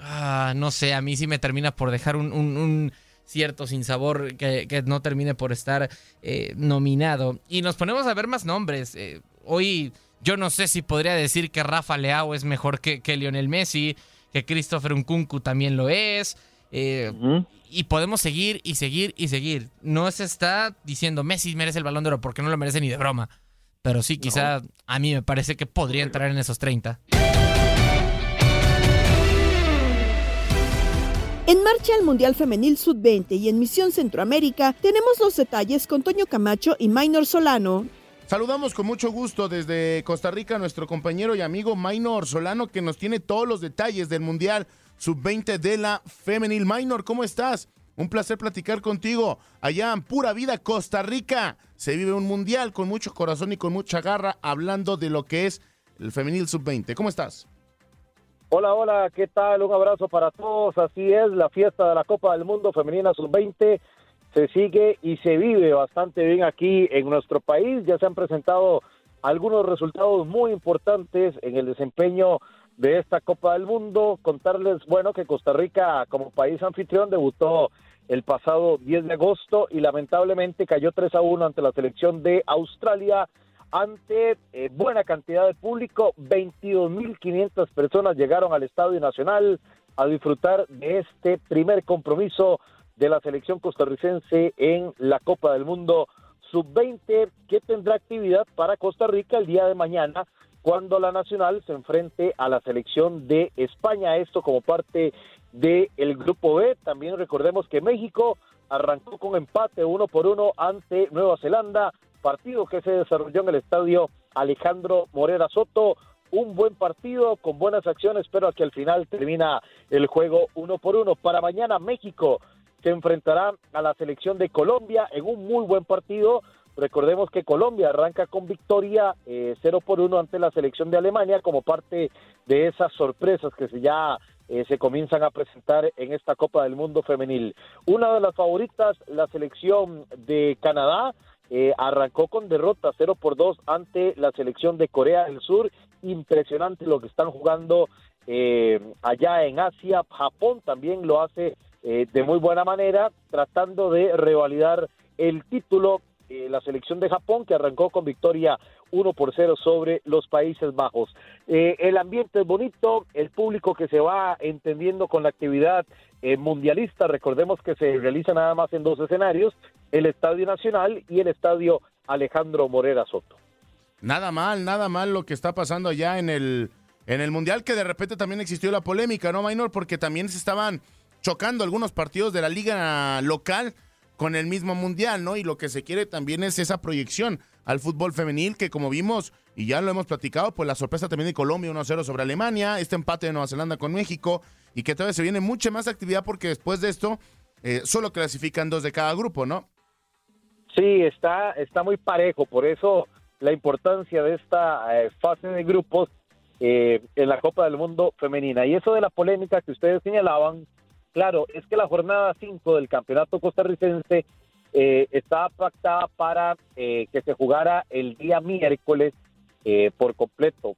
ah, no sé, a mí sí me termina por dejar un, un, un cierto sinsabor que, que no termine por estar eh, nominado. Y nos ponemos a ver más nombres. Eh, hoy yo no sé si podría decir que Rafa Leao es mejor que, que Lionel Messi, que Christopher Nkunku también lo es. Eh, Y podemos seguir y seguir y seguir. No se está diciendo Messi merece el balón de oro porque no lo merece ni de broma. Pero sí, quizá a mí me parece que podría entrar en esos 30. En marcha el Mundial Femenil Sub-20 y en Misión Centroamérica tenemos los detalles con Toño Camacho y Maynor Solano. Saludamos con mucho gusto desde Costa Rica a nuestro compañero y amigo Maynor Solano que nos tiene todos los detalles del Mundial Sub-20 de la Femenil. Maynor, ¿cómo estás? Un placer platicar contigo. Allá en Pura Vida, Costa Rica, se vive un Mundial con mucho corazón y con mucha garra hablando de lo que es el Femenil Sub-20. ¿Cómo estás? Hola, hola, ¿qué tal? Un abrazo para todos. Así es, la fiesta de la Copa del Mundo Femenina Sub-20 se sigue y se vive bastante bien aquí en nuestro país. Ya se han presentado algunos resultados muy importantes en el desempeño de esta Copa del Mundo. Contarles, bueno, que Costa Rica como país anfitrión debutó el pasado 10 de agosto y lamentablemente cayó 3 a 1 ante la selección de Australia ante eh, buena cantidad de público, 22.500 personas llegaron al Estadio Nacional a disfrutar de este primer compromiso de la selección costarricense en la Copa del Mundo Sub-20, que tendrá actividad para Costa Rica el día de mañana cuando la Nacional se enfrente a la selección de España, esto como parte del el grupo B. También recordemos que México arrancó con empate uno por uno ante Nueva Zelanda, partido que se desarrolló en el estadio Alejandro Morera Soto. Un buen partido con buenas acciones, pero que al final termina el juego uno por uno. Para mañana México se enfrentará a la selección de Colombia en un muy buen partido. Recordemos que Colombia arranca con victoria eh, 0 por 1 ante la selección de Alemania como parte de esas sorpresas que ya eh, se comienzan a presentar en esta Copa del Mundo femenil. Una de las favoritas, la selección de Canadá, eh, arrancó con derrota 0 por 2 ante la selección de Corea del Sur. Impresionante lo que están jugando eh, allá en Asia. Japón también lo hace de muy buena manera, tratando de revalidar el título. Eh, la selección de Japón que arrancó con victoria 1 por 0 sobre los Países Bajos. Eh, el ambiente es bonito, el público que se va entendiendo con la actividad eh, mundialista, recordemos que se realiza nada más en dos escenarios, el Estadio Nacional y el Estadio Alejandro Morera Soto. Nada mal, nada mal lo que está pasando allá en el, en el Mundial, que de repente también existió la polémica, ¿no, Maynor? Porque también se estaban chocando algunos partidos de la liga local con el mismo Mundial, ¿no? Y lo que se quiere también es esa proyección al fútbol femenil, que como vimos, y ya lo hemos platicado, pues la sorpresa también de Colombia 1-0 sobre Alemania, este empate de Nueva Zelanda con México, y que todavía se viene mucha más actividad porque después de esto eh, solo clasifican dos de cada grupo, ¿no? Sí, está, está muy parejo, por eso la importancia de esta eh, fase de grupos eh, en la Copa del Mundo femenina. Y eso de la polémica que ustedes señalaban, claro, es que la jornada 5 del campeonato costarricense eh, estaba pactada para eh, que se jugara el día miércoles eh, por completo.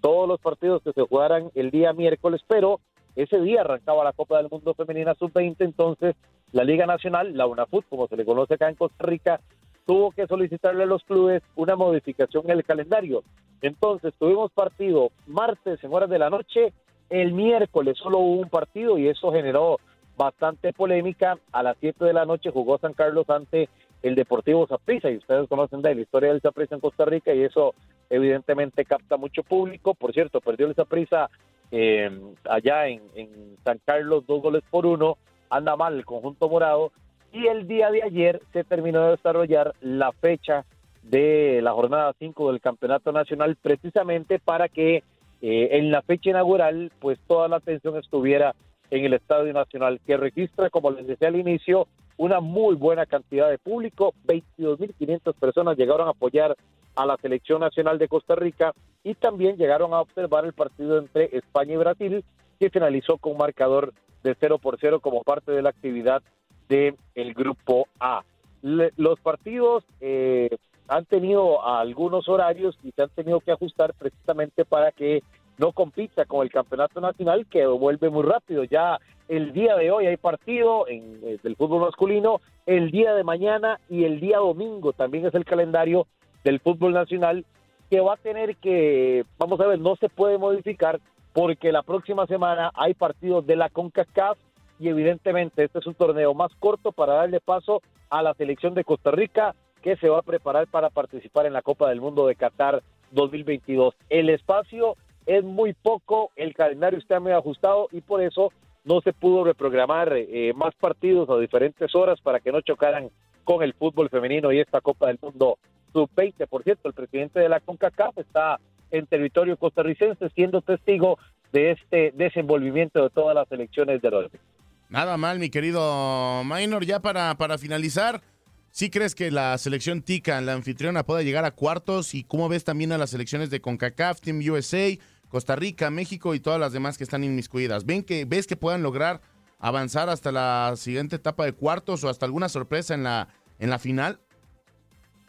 Todos los partidos que se jugaran el día miércoles, pero ese día arrancaba la Copa del Mundo Femenina Sub-20, entonces la Liga Nacional, la UNAFUT, como se le conoce acá en Costa Rica, tuvo que solicitarle a los clubes una modificación en el calendario. Entonces tuvimos partido martes en horas de la noche, el miércoles solo hubo un partido y eso generó bastante polémica. A las 7 de la noche jugó San Carlos ante el Deportivo Saprissa y ustedes conocen de la historia del Saprissa en Costa Rica y eso evidentemente capta mucho público. Por cierto, perdió el Saprissa eh, allá en, en San Carlos dos goles por uno. Anda mal el conjunto morado y el día de ayer se terminó de desarrollar la fecha de la jornada 5 del Campeonato Nacional precisamente para que eh, en la fecha inaugural, pues toda la atención estuviera en el Estadio Nacional, que registra, como les decía al inicio, una muy buena cantidad de público. 22.500 personas llegaron a apoyar a la selección nacional de Costa Rica y también llegaron a observar el partido entre España y Brasil, que finalizó con marcador de 0 por 0 como parte de la actividad del el Grupo A. Los partidos eh, han tenido algunos horarios y se han tenido que ajustar precisamente para que no compita con el campeonato nacional que vuelve muy rápido. Ya el día de hoy hay partido en, eh, del fútbol masculino, el día de mañana y el día domingo también es el calendario del fútbol nacional que va a tener que, vamos a ver, no se puede modificar porque la próxima semana hay partidos de la CONCACAF y evidentemente este es un torneo más corto para darle paso a la selección de Costa Rica que se va a preparar para participar en la Copa del Mundo de Qatar 2022. El espacio es muy poco, el calendario está muy ajustado y por eso no se pudo reprogramar eh, más partidos a diferentes horas para que no chocaran con el fútbol femenino y esta Copa del Mundo sub-20. Por cierto, el presidente de la CONCACAF está en territorio costarricense siendo testigo de este desenvolvimiento de todas las elecciones de rugby. Nada mal, mi querido Minor. Ya para, para finalizar, ¿sí crees que la selección TICA, la anfitriona, pueda llegar a cuartos? ¿Y cómo ves también a las selecciones de CONCACAF, Team USA, Costa Rica, México y todas las demás que están inmiscuidas? ¿Ven que, ¿Ves que puedan lograr avanzar hasta la siguiente etapa de cuartos o hasta alguna sorpresa en la, en la final?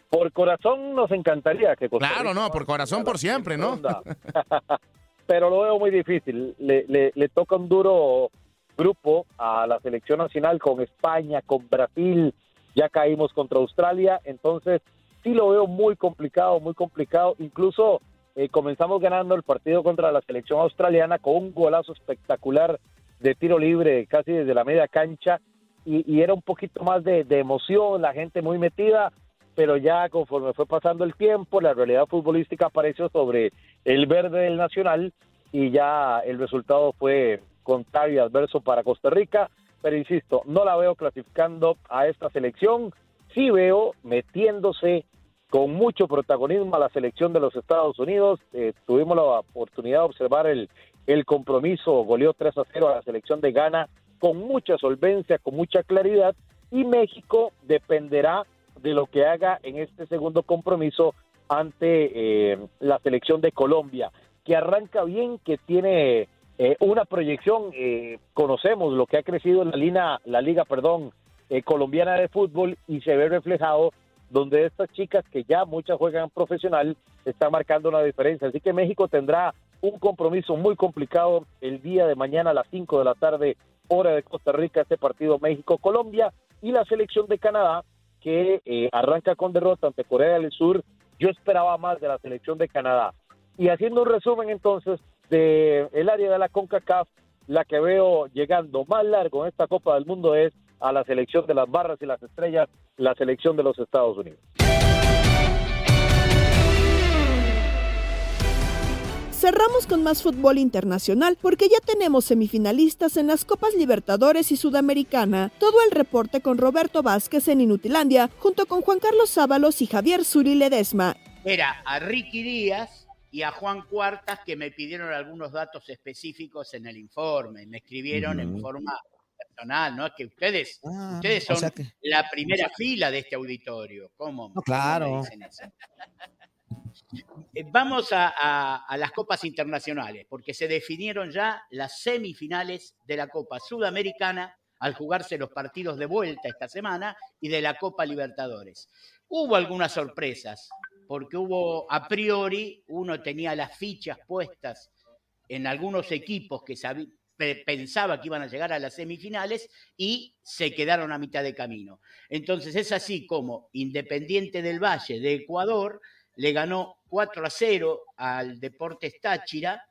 Por corazón nos encantaría que Costa Claro, no, por corazón, por siempre, ¿no? Pero lo veo muy difícil. Le, le- le toca un duro grupo a la selección nacional con España, con Brasil. Ya caímos contra Australia. Entonces, sí lo veo muy complicado, muy complicado. Incluso eh, comenzamos ganando el partido contra la selección australiana con un golazo espectacular de tiro libre casi desde la media cancha. Y, era un poquito más de, de emoción, la gente muy metida pero ya conforme fue pasando el tiempo, la realidad futbolística apareció sobre el verde del Nacional y ya el resultado fue contrario y adverso para Costa Rica, pero insisto, no la veo clasificando a esta selección, sí veo metiéndose con mucho protagonismo a la selección de los Estados Unidos, Eh, tuvimos la oportunidad de observar el, el compromiso, goleó 3 a 0 a la selección de Ghana con mucha solvencia, con mucha claridad, y México dependerá de lo que haga en este segundo compromiso ante eh, la selección de Colombia, que arranca bien, que tiene eh, una proyección, eh, conocemos lo que ha crecido en la, la liga perdón, eh, colombiana de fútbol y se ve reflejado donde estas chicas que ya muchas juegan profesional están marcando una diferencia. Así que México tendrá un compromiso muy complicado el día de mañana a las 5 de la tarde, hora de Costa Rica, este partido México-Colombia y la selección de Canadá que eh, arranca con derrota ante Corea del Sur. Yo esperaba más de la selección de Canadá. Y haciendo un resumen entonces de el área de la CONCACAF, la que veo llegando más largo en esta Copa del Mundo es a la selección de las barras y las estrellas, la selección de los Estados Unidos. Cerramos con más fútbol internacional porque ya tenemos semifinalistas en las Copas Libertadores y Sudamericana. Todo el reporte con Roberto Vázquez en Inutilandia, junto con Juan Carlos Sábalos y Javier Zuri Ledesma. Era a Ricky Díaz y a Juan Cuartas que me pidieron algunos datos específicos en el informe. Me escribieron en forma personal, ¿no? Es que ustedes, Ah, ustedes o son sea que- la primera fila de este auditorio. ¿Cómo? No, claro. me dicen eso? Eh, Vamos a, a- a las copas internacionales, porque se definieron ya las semifinales de la Copa Sudamericana al jugarse los partidos de vuelta esta semana y de la Copa Libertadores. Hubo algunas sorpresas, porque hubo a priori, uno tenía las fichas puestas en algunos equipos que pensaba que iban a llegar a las semifinales y se quedaron a mitad de camino. Entonces es así como Independiente del Valle de Ecuador le ganó 4 a 0 al Deportes Táchira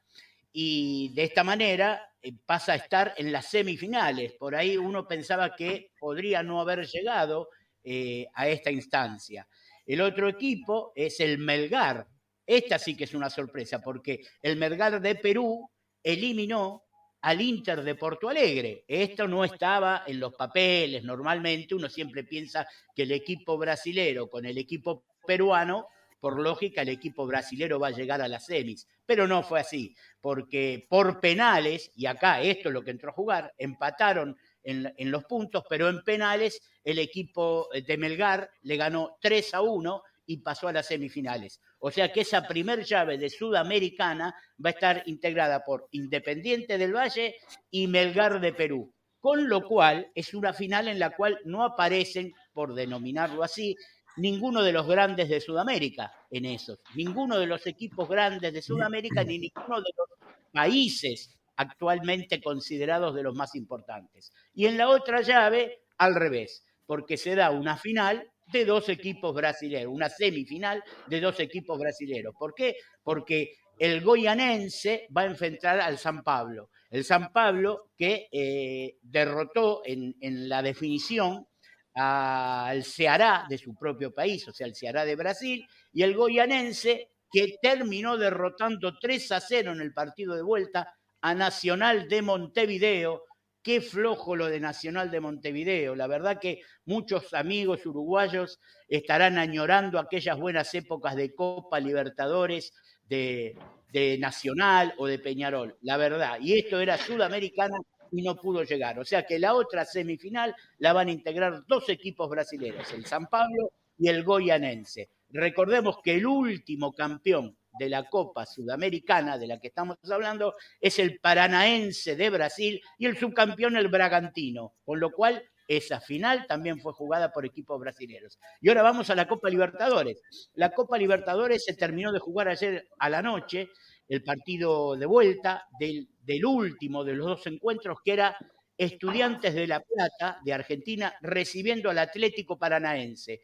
y de esta manera eh, pasa a estar en las semifinales. Por ahí uno pensaba que podría no haber llegado eh, a esta instancia. El otro equipo es el Melgar. Esta sí que es una sorpresa porque el Melgar de Perú eliminó al Inter de Porto Alegre. Esto no estaba en los papeles. Normalmente uno siempre piensa que el equipo brasilero con el equipo peruano por lógica el equipo brasilero va a llegar a las semis, pero no fue así, porque por penales, y acá esto es lo que entró a jugar, empataron en, los puntos, pero en penales el equipo de Melgar le ganó 3 a 1 y pasó a las semifinales. O sea que esa primer llave de Sudamericana va a estar integrada por Independiente del Valle y Melgar de Perú. Con lo cual es una final en la cual no aparecen, por denominarlo así, ninguno de los grandes de Sudamérica en esos. Ninguno de los equipos grandes de Sudamérica ni ninguno de los países actualmente considerados de los más importantes. Y en la otra llave, al revés, porque se da una final de dos equipos brasileños, una semifinal de dos equipos brasileños. ¿Por qué? Porque el goyanense va a enfrentar al San Pablo. El San Pablo que eh, derrotó en, la definición al Ceará de su propio país, o sea, el Ceará de Brasil, y el goyanense que terminó derrotando 3 a 0 en el partido de vuelta a Nacional de Montevideo, Qué flojo lo de Nacional de Montevideo. La verdad que muchos amigos uruguayos estarán añorando aquellas buenas épocas de Copa Libertadores, de, de Nacional o de Peñarol. La verdad. Y esto era sudamericana y no pudo llegar. O sea que la otra semifinal la van a integrar dos equipos brasileños, el San Pablo y el Goyanense. Recordemos que el último campeón de la Copa Sudamericana de la que estamos hablando es el Paranaense de Brasil y el subcampeón el Bragantino, con lo cual esa final también fue jugada por equipos brasileños. Y ahora vamos a la Copa Libertadores. La Copa Libertadores se terminó de jugar ayer a la noche, el partido de vuelta del, del último de los dos encuentros, que era Estudiantes de La Plata de Argentina recibiendo al Atlético Paranaense.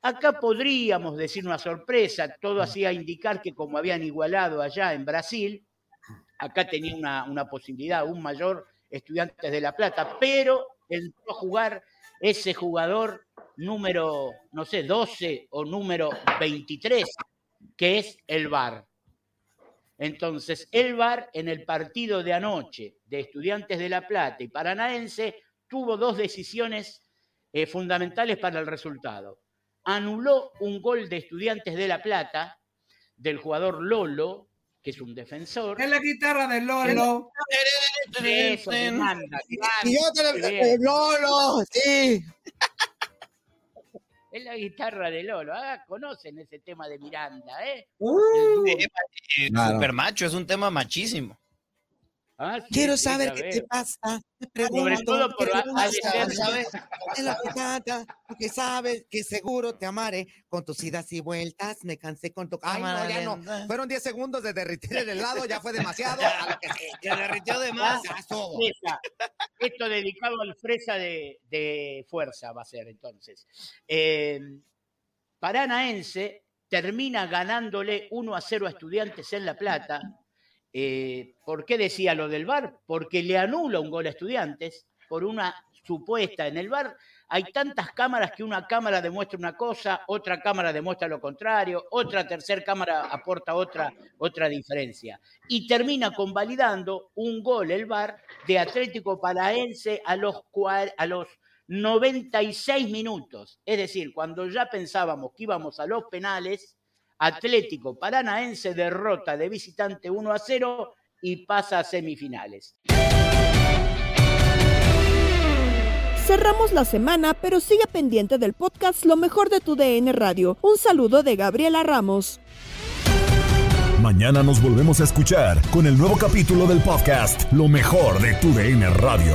Acá podríamos decir una sorpresa, todo hacía indicar que como habían igualado allá en Brasil, acá tenía una, posibilidad un mayor Estudiantes de La Plata, pero entró a jugar ese jugador número, no sé, 12 o número 23, que es el VAR. Entonces, el VAR en el partido de anoche de Estudiantes de La Plata y Paranaense tuvo dos decisiones eh, fundamentales para el resultado anuló un gol de Estudiantes de La Plata del jugador Lolo, que es un defensor. Es la guitarra de Lolo. Eso, Miranda, Y yo te le... Lolo, sí. Es la guitarra de Lolo. Ah, conocen ese tema de Miranda, ¿eh? Uh, eh, eh, Super macho, es un tema machísimo. Ah, sí, Quiero sí, saber ya qué te pasa. Te Sobre pregunto, todo por ¿qué te a- pasa? Alexander. ¿Sabes? Es la picada, porque sabes que seguro te amaré con tus idas y vueltas. Me cansé con tu. Ay, no, ya no. Fueron 10 segundos de derretir el helado, ya fue demasiado. A lo que sí. Se derritió de más. Ya. Fresa. Esto dedicado al fresa de, de fuerza va a ser entonces. Eh, Paranaense termina ganándole 1 a 0 a Estudiantes en La Plata. Eh, ¿Por qué decía lo del VAR? Porque le anula un gol a Estudiantes por una supuesta. En el VAR hay tantas cámaras que una cámara demuestra una cosa, otra cámara demuestra lo contrario, otra tercera cámara aporta otra, otra diferencia. Y termina convalidando un gol el VAR de Atlético Paraense a los, a los 96 minutos. Es decir, cuando ya pensábamos que íbamos a los penales, Atlético Paranaense derrota de visitante 1 a 0 y pasa a semifinales. Cerramos la semana, pero sigue pendiente del podcast Lo mejor de tu DN Radio. Un saludo de Gabriela Ramos. Mañana nos volvemos a escuchar con el nuevo capítulo del podcast Lo mejor de tu DN Radio.